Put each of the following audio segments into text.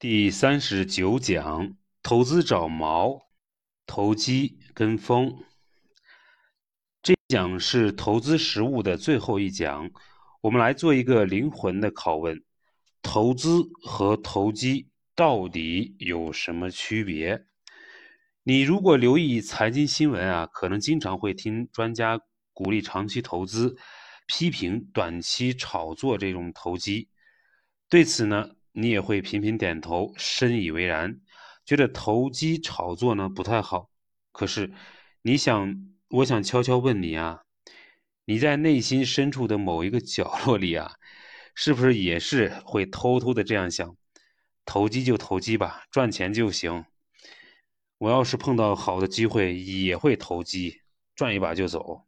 第三十九讲：投资找毛，投机跟风。这讲是投资实务的最后一讲，我们来做一个灵魂的拷问：投资和投机到底有什么区别？你如果留意财经新闻啊，可能经常会听专家鼓励长期投资，批评短期炒作这种投机。对此呢？你也会频频点头，深以为然，觉得投机炒作呢不太好。可是，你想，我想悄悄问你啊，你在内心深处的某一个角落里啊，是不是也是会偷偷的这样想？投机就投机吧，赚钱就行。我要是碰到好的机会，也会投机，赚一把就走。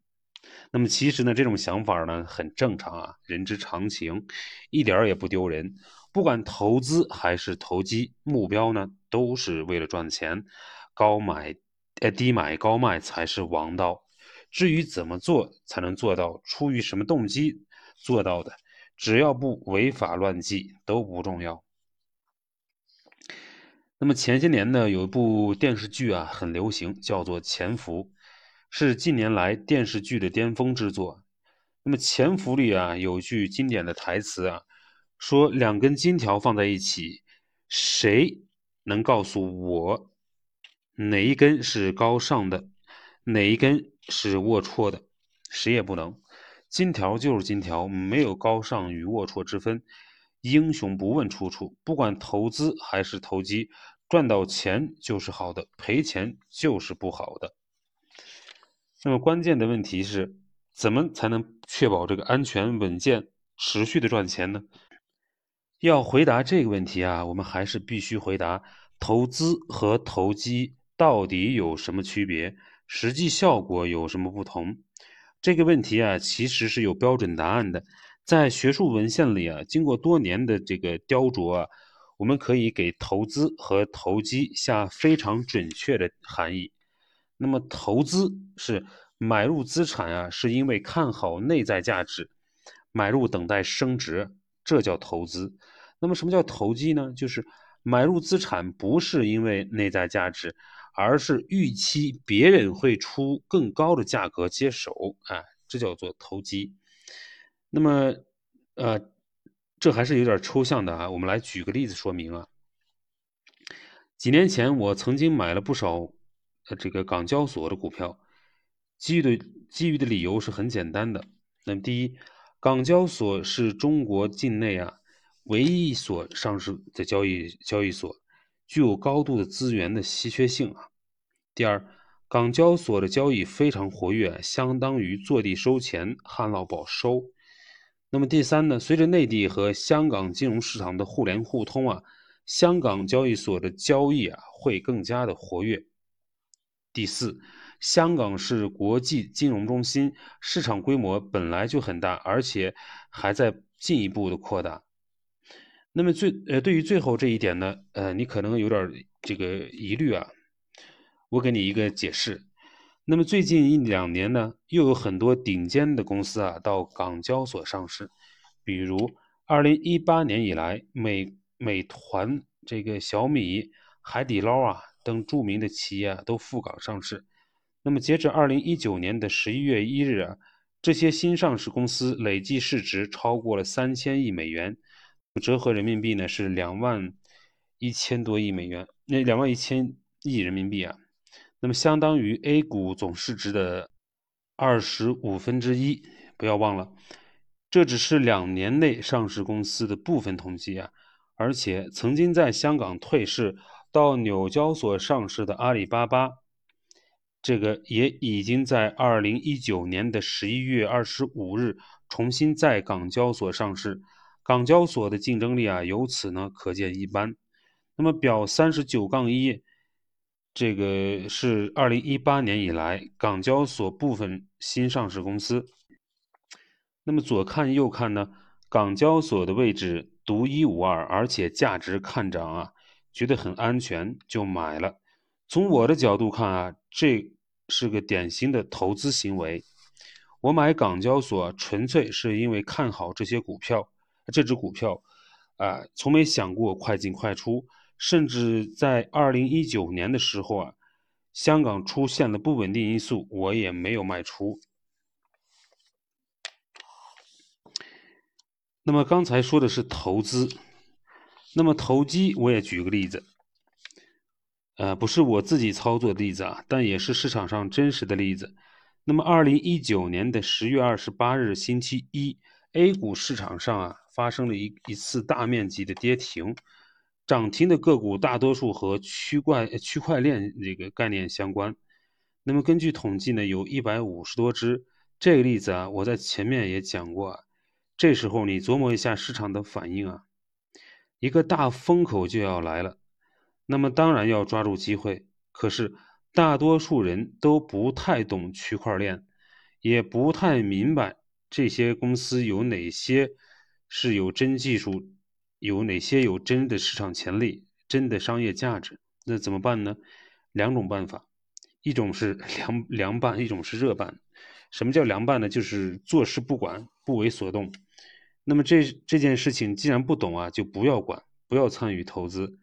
那么其实呢，这种想法呢很正常啊，人之常情，一点也不丢人。不管投资还是投机，目标呢都是为了赚钱，高买，呃低买高卖才是王道。至于怎么做才能做到，出于什么动机做到的，只要不违法乱纪都不重要。那么前些年呢，有一部电视剧啊很流行，叫做《潜伏》，是近年来电视剧的巅峰之作。那么《潜伏》里啊有句经典的台词啊。说两根金条放在一起，谁能告诉我哪一根是高尚的，哪一根是龌龊的？谁也不能。金条就是金条，没有高尚与龌龊之分。英雄不问出处，不管投资还是投机，赚到钱就是好的，赔钱就是不好的。那么关键的问题是，怎么才能确保这个安全稳健、持续的赚钱呢？要回答这个问题啊，我们还是必须回答投资和投机到底有什么区别，实际效果有什么不同。这个问题啊，其实是有标准答案的。在学术文献里啊，经过多年的这个雕琢啊，我们可以给投资和投机下非常准确的含义。那么，投资是买入资产啊，是因为看好内在价值，买入等待升值。这叫投资，那么什么叫投机呢？就是买入资产不是因为内在价值，而是预期别人会出更高的价格接手，啊，这叫做投机。那么，呃，这还是有点抽象的啊。我们来举个例子说明啊。几年前我曾经买了不少这个港交所的股票，基于的基于的理由是很简单的。那么第一。港交所是中国境内啊唯一一所上市的交易交易所，具有高度的资源的稀缺性啊。第二，港交所的交易非常活跃，相当于坐地收钱，旱涝保收。那么第三呢？随着内地和香港金融市场的互联互通啊，香港交易所的交易啊会更加的活跃。第四。香港是国际金融中心，市场规模本来就很大，而且还在进一步的扩大。那么最呃，对于最后这一点呢，呃，你可能有点这个疑虑啊。我给你一个解释。那么最近一两年呢，又有很多顶尖的公司啊到港交所上市，比如二零一八年以来，美美团、这个小米、海底捞啊等著名的企业啊都赴港上市。那么，截至二零一九年的十一月一日啊，这些新上市公司累计市值超过了三千亿美元，折合人民币呢是两万一千多亿美元，那两万一千亿人民币啊，那么相当于 A 股总市值的二十五分之一。不要忘了，这只是两年内上市公司的部分统计啊，而且曾经在香港退市到纽交所上市的阿里巴巴。这个也已经在二零一九年的十一月二十五日重新在港交所上市，港交所的竞争力啊，由此呢可见一斑。那么表三十九杠一，这个是二零一八年以来港交所部分新上市公司。那么左看右看呢，港交所的位置独一无二，而且价值看涨啊，觉得很安全就买了。从我的角度看啊，这是个典型的投资行为。我买港交所纯粹是因为看好这些股票，这只股票，啊，从没想过快进快出，甚至在二零一九年的时候啊，香港出现了不稳定因素，我也没有卖出。那么刚才说的是投资，那么投机我也举个例子，呃，不是我自己操作的例子啊，但也是市场上真实的例子。那么二零一九年的十月二十八日星期一，A 股市场上啊。发生了一一次大面积的跌停，涨停的个股大多数和区块区块链这个概念相关。那么根据统计呢，有一百五十多只。这个例子啊，我在前面也讲过。这时候你琢磨一下市场的反应啊，一个大风口就要来了，那么当然要抓住机会。可是大多数人都不太懂区块链，也不太明白这些公司有哪些。是有真技术，有哪些有真的市场潜力、真的商业价值？那怎么办呢？两种办法，一种是 凉凉拌，一种是热拌。什么叫凉拌呢？就是坐视不管，不为所动。那么这这件事情既然不懂啊，就不要管，不要参与投资。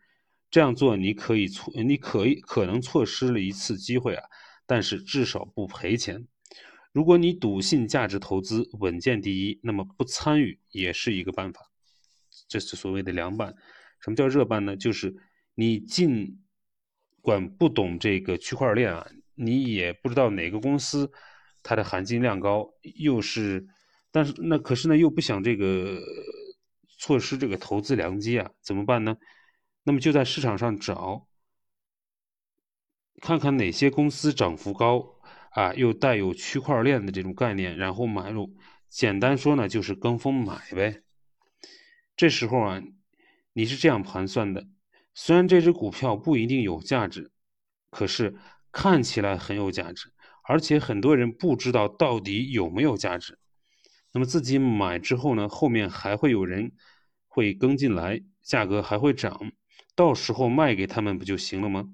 这样做你可以错，你可以可能错失了一次机会啊，但是至少不赔钱。如果你笃信价值投资稳健第一，那么不参与也是一个办法。这是所谓的凉拌。什么叫热拌呢？就是你尽管不懂这个区块链啊，你也不知道哪个公司它的含金量高，又是，但是那可是呢又不想这个错失这个投资良机啊，怎么办呢？那么就在市场上找，看看哪些公司涨幅高。啊，又带有区块链的这种概念，然后买入，简单说呢，就是跟风买呗。这时候啊，你是这样盘算的：虽然这只股票不一定有价值，可是看起来很有价值，而且很多人不知道到底有没有价值。那么自己买之后呢，后面还会有人会跟进来，价格还会涨，到时候卖给他们不就行了吗？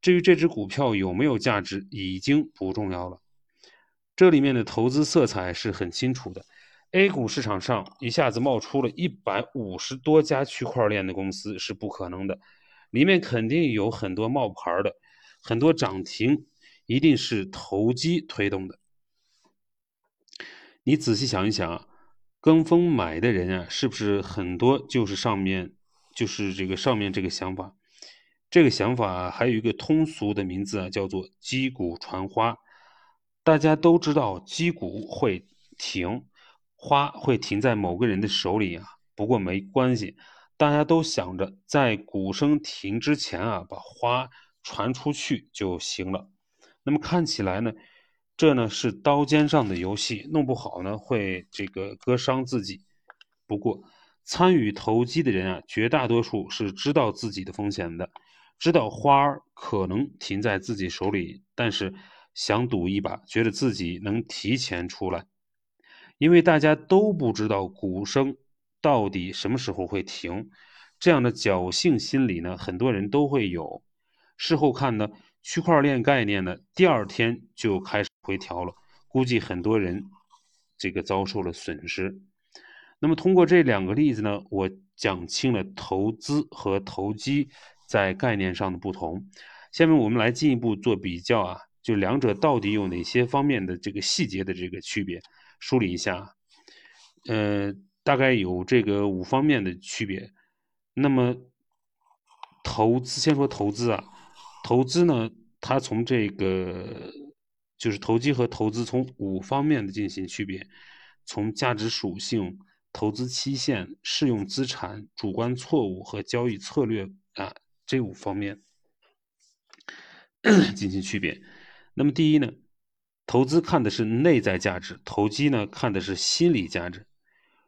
至于这只股票有没有价值，已经不重要了。这里面的投资色彩是很清楚的。A 股市场上一下子冒出了一百五十多家区块链的公司是不可能的，里面肯定有很多冒牌的，很多涨停一定是投机推动的。你仔细想一想啊，跟风买的人啊，是不是很多就是上面就是这个上面这个想法？这个想法还有一个通俗的名字啊，叫做“击鼓传花”。大家都知道，击鼓会停，花会停在某个人的手里啊。不过没关系，大家都想着在鼓声停之前啊，把花传出去就行了。那么看起来呢，这呢是刀尖上的游戏，弄不好呢会这个割伤自己。不过参与投机的人啊，绝大多数是知道自己的风险的。知道花儿可能停在自己手里，但是想赌一把，觉得自己能提前出来，因为大家都不知道鼓声到底什么时候会停，这样的侥幸心理呢，很多人都会有。事后看呢，区块链概念呢，第二天就开始回调了，估计很多人这个遭受了损失。那么通过这两个例子呢，我讲清了投资和投机。在概念上的不同，下面我们来进一步做比较啊，就两者到底有哪些方面的这个细节的这个区别，梳理一下。呃，大概有这个五方面的区别。那么投资，先说投资啊，投资呢，它从这个就是投机和投资从五方面的进行区别，从价值属性、投资期限、适用资产、主观错误和交易策略啊。这五方面 进行区别。那么第一呢，投资看的是内在价值，投机呢看的是心理价值。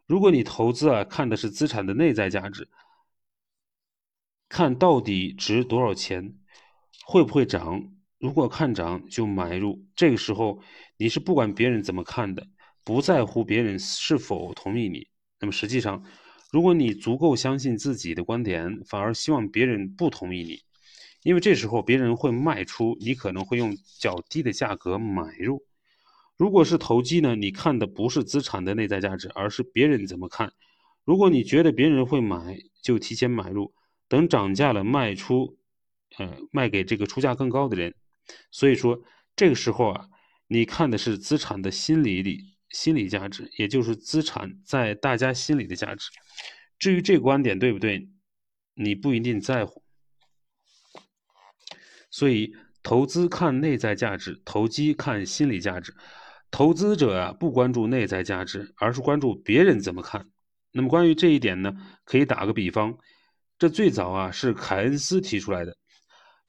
如果你投资啊看的是资产的内在价值，看到底值多少钱，会不会涨？如果看涨就买入。这个时候你是不管别人怎么看的，不在乎别人是否同意你。那么实际上。如果你足够相信自己的观点，反而希望别人不同意你，因为这时候别人会卖出，你可能会用较低的价格买入。如果是投机呢？你看的不是资产的内在价值，而是别人怎么看。如果你觉得别人会买，就提前买入，等涨价了卖出，呃，卖给这个出价更高的人。所以说，这个时候啊，你看的是资产的心理里心理价值，也就是资产在大家心里的价值。至于这个观点对不对，你不一定在乎。所以，投资看内在价值，投机看心理价值。投资者啊，不关注内在价值，而是关注别人怎么看。那么，关于这一点呢，可以打个比方，这最早啊是凯恩斯提出来的。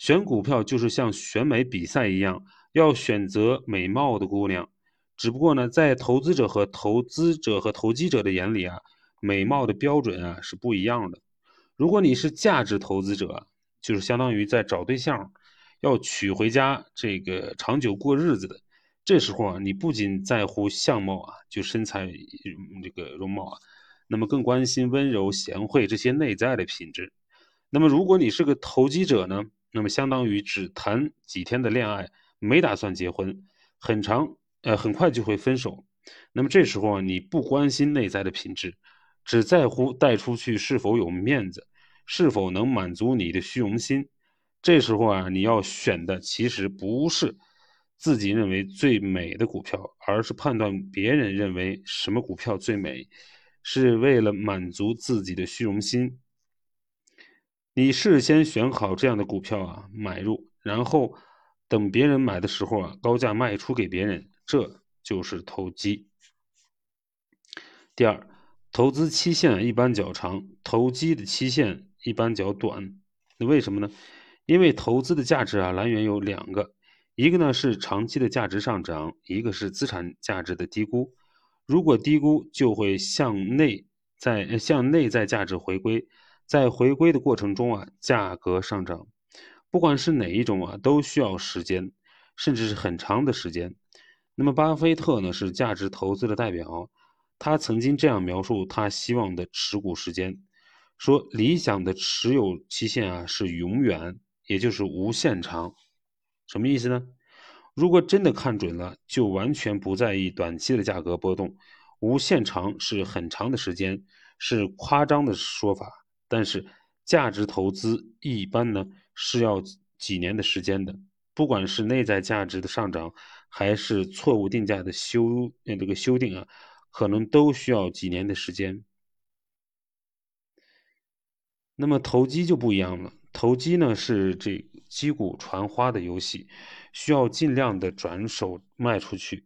选股票就是像选美比赛一样，要选择美貌的姑娘。只不过呢，在投资者和投资者和投机者的眼里啊，美貌的标准啊是不一样的。如果你是价值投资者，就是相当于在找对象，要娶回家这个长久过日子的。这时候啊，你不仅在乎相貌啊，就身材这个容貌啊，那么更关心温柔贤惠这些内在的品质。那么如果你是个投机者呢？那么相当于只谈几天的恋爱，没打算结婚，很长，呃，很快就会分手。那么这时候啊，你不关心内在的品质，只在乎带出去是否有面子，是否能满足你的虚荣心。这时候啊，你要选的其实不是自己认为最美的股票，而是判断别人认为什么股票最美，是为了满足自己的虚荣心。你事先选好这样的股票啊，买入，然后等别人买的时候啊，高价卖出给别人，这就是投机。第二，投资期限一般较长，投机的期限一般较短。那为什么呢？因为投资的价值啊来源有两个，一个呢是长期的价值上涨，一个是资产价值的低估。如果低估，就会向内在向内在价值回归。在回归的过程中啊，价格上涨，不管是哪一种啊，都需要时间，甚至是很长的时间。那么，巴菲特呢是价值投资的代表，他曾经这样描述他希望的持股时间，说理想的持有期限啊是永远，也就是无限长。什么意思呢？如果真的看准了，就完全不在意短期的价格波动。无限长是很长的时间，是夸张的说法。但是价值投资一般呢是要几年的时间的，不管是内在价值的上涨，还是错误定价的修呃这个修订啊，可能都需要几年的时间。那么投机就不一样了，投机呢是这击鼓传花的游戏，需要尽量的转手卖出去，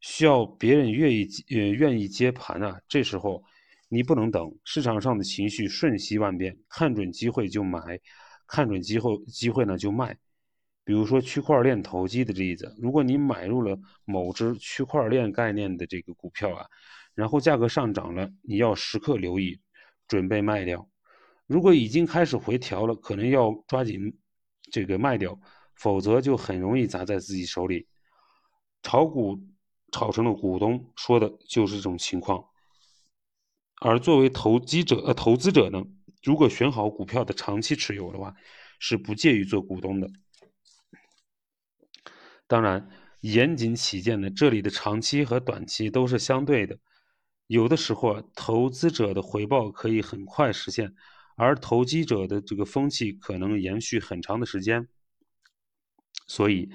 需要别人愿意呃愿意接盘啊，这时候。你不能等市场上的情绪瞬息万变，看准机会就买，看准机会机会呢就卖。比如说区块链投机的例子，如果你买入了某只区块链概念的这个股票啊，然后价格上涨了，你要时刻留意，准备卖掉。如果已经开始回调了，可能要抓紧这个卖掉，否则就很容易砸在自己手里。炒股炒成了股东，说的就是这种情况。而作为投机者呃投资者呢，如果选好股票的长期持有的话，是不介于做股东的。当然，严谨起见呢，这里的长期和短期都是相对的。有的时候啊，投资者的回报可以很快实现，而投机者的这个风气可能延续很长的时间。所以，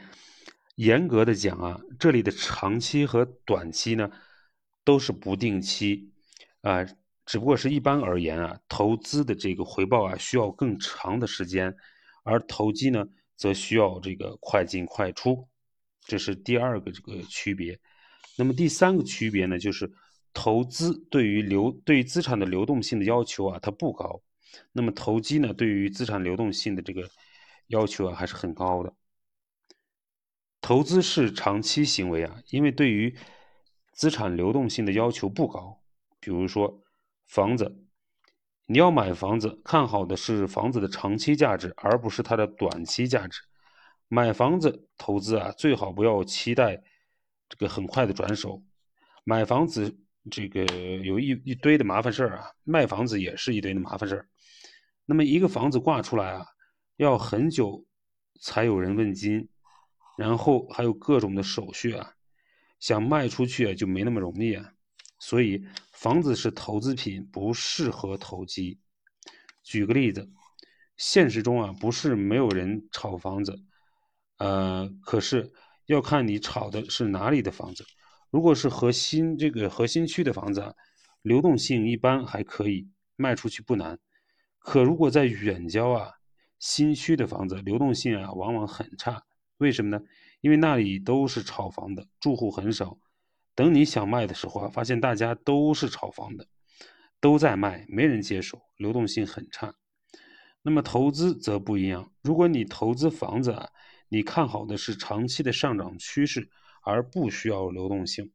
严格的讲啊，这里的长期和短期呢，都是不定期。啊，只不过是一般而言啊，投资的这个回报啊需要更长的时间，而投机呢则需要这个快进快出，这是第二个这个区别。那么第三个区别呢，就是投资对于流对于资产的流动性的要求啊它不高，那么投机呢对于资产流动性的这个要求啊还是很高的。投资是长期行为啊，因为对于资产流动性的要求不高。比如说，房子，你要买房子，看好的是房子的长期价值，而不是它的短期价值。买房子投资啊，最好不要期待这个很快的转手。买房子这个有一一堆的麻烦事儿啊，卖房子也是一堆的麻烦事儿。那么一个房子挂出来啊，要很久才有人问津，然后还有各种的手续啊，想卖出去啊就没那么容易啊。所以，房子是投资品，不适合投机。举个例子，现实中啊不是没有人炒房子，呃，可是要看你炒的是哪里的房子。如果是核心这个核心区的房子啊，流动性一般还可以，卖出去不难。可如果在远郊啊，新区的房子流动性啊往往很差。为什么呢？因为那里都是炒房的，住户很少。等你想卖的时候啊，发现大家都是炒房的，都在卖，没人接手，流动性很差。那么投资则不一样，如果你投资房子啊，你看好的是长期的上涨趋势，而不需要流动性。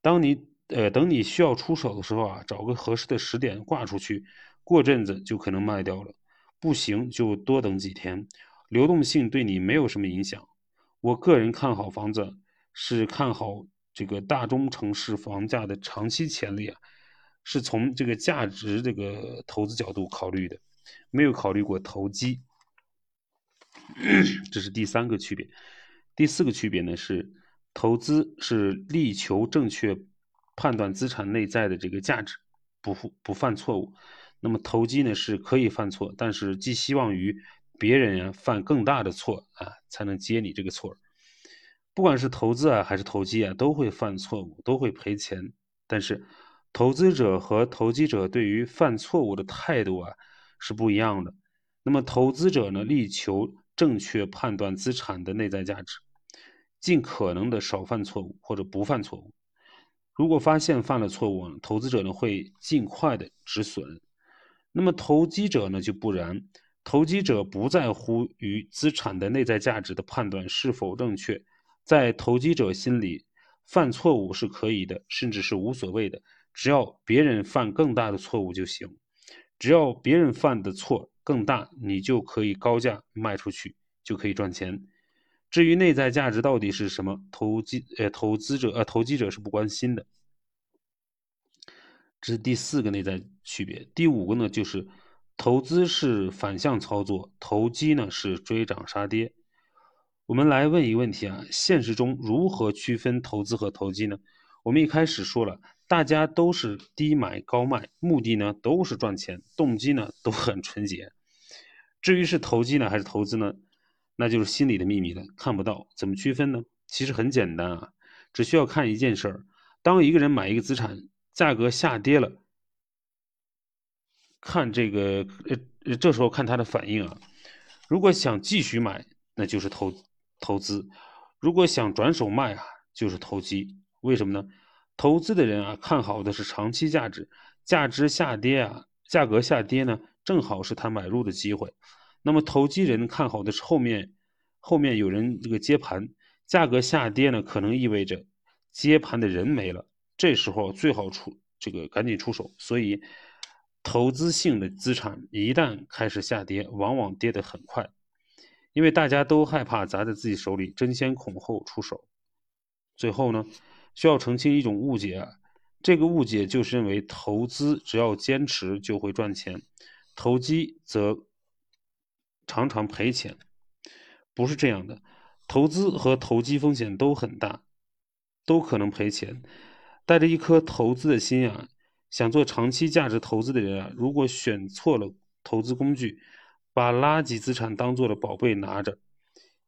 当你呃等你需要出手的时候啊，找个合适的时点挂出去，过阵子就可能卖掉了。不行就多等几天，流动性对你没有什么影响。我个人看好房子，是看好。这个大中城市房价的长期潜力啊，是从这个价值这个投资角度考虑的，没有考虑过投机。这是第三个区别。第四个区别呢是，投资是力求正确判断资产内在的这个价值，不不犯错误。那么投机呢是可以犯错，但是寄希望于别人犯更大的错啊，才能接你这个错。不管是投资啊还是投机啊，都会犯错误，都会赔钱。但是，投资者和投机者对于犯错误的态度啊是不一样的。那么，投资者呢，力求正确判断资产的内在价值，尽可能的少犯错误或者不犯错误。如果发现犯了错误，投资者呢会尽快的止损。那么，投机者呢就不然，投机者不在乎于资产的内在价值的判断是否正确。在投机者心里，犯错误是可以的，甚至是无所谓的，只要别人犯更大的错误就行。只要别人犯的错更大，你就可以高价卖出去，就可以赚钱。至于内在价值到底是什么，投机呃投资者呃投机者是不关心的。这是第四个内在区别。第五个呢，就是投资是反向操作，投机呢是追涨杀跌。我们来问一个问题啊，现实中如何区分投资和投机呢？我们一开始说了，大家都是低买高卖，目的呢都是赚钱，动机呢都很纯洁。至于是投机呢还是投资呢，那就是心里的秘密了，看不到。怎么区分呢？其实很简单啊，只需要看一件事儿：当一个人买一个资产，价格下跌了，看这个呃，这时候看他的反应啊。如果想继续买，那就是投。投资，如果想转手卖啊，就是投机。为什么呢？投资的人啊，看好的是长期价值，价值下跌啊，价格下跌呢，正好是他买入的机会。那么投机人看好的是后面，后面有人这个接盘，价格下跌呢，可能意味着接盘的人没了，这时候最好出这个赶紧出手。所以，投资性的资产一旦开始下跌，往往跌得很快。因为大家都害怕砸在自己手里，争先恐后出手。最后呢，需要澄清一种误解啊，这个误解就是认为投资只要坚持就会赚钱，投机则常常赔钱。不是这样的，投资和投机风险都很大，都可能赔钱。带着一颗投资的心啊，想做长期价值投资的人啊，如果选错了投资工具。把垃圾资产当做了宝贝拿着，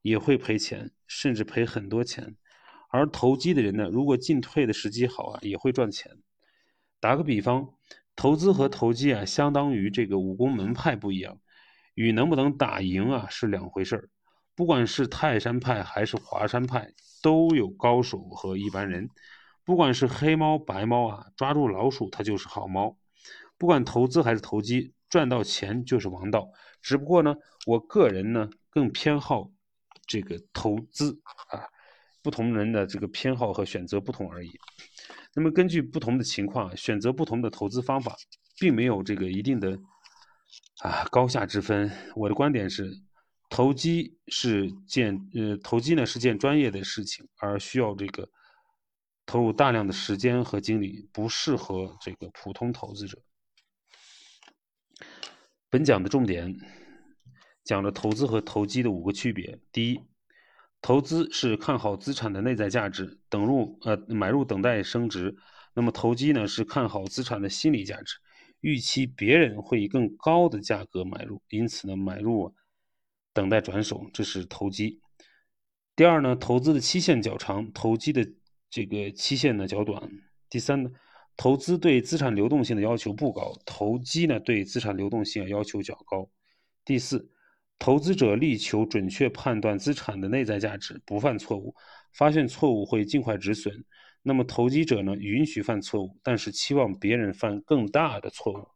也会赔钱，甚至赔很多钱。而投机的人呢，如果进退的时机好啊，也会赚钱。打个比方，投资和投机啊，相当于这个武功门派不一样，与能不能打赢啊是两回事儿。不管是泰山派还是华山派，都有高手和一般人。不管是黑猫白猫啊，抓住老鼠它就是好猫。不管投资还是投机，赚到钱就是王道。只不过呢，我个人呢更偏好这个投资啊，不同人的这个偏好和选择不同而已。那么根据不同的情况选择不同的投资方法，并没有这个一定的啊高下之分。我的观点是，投机是件呃投机呢是件专业的事情，而需要这个投入大量的时间和精力，不适合这个普通投资者。本讲的重点讲了投资和投机的五个区别。第一，投资是看好资产的内在价值，等入呃买入等待升值；那么投机呢是看好资产的心理价值，预期别人会以更高的价格买入，因此呢买入，等待转手，这是投机。第二呢，投资的期限较长，投机的这个期限呢较短。第三呢，投资对资产流动性的要求不高，投机呢对资产流动性要求较高。第四，投资者力求准确判断资产的内在价值，不犯错误，发现错误会尽快止损。那么投机者呢，允许犯错误，但是期望别人犯更大的错误。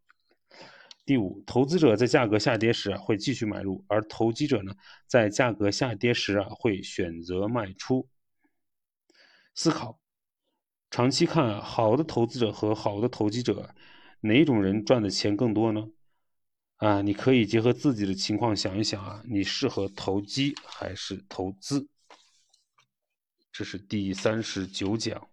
第五，投资者在价格下跌时啊，会继续买入，而投机者呢，在价格下跌时啊，会选择卖出。思考，长期看，好的投资者和好的投机者，哪种人赚的钱更多呢？啊，你可以结合自己的情况想一想啊，你适合投机还是投资？这是第三十九讲。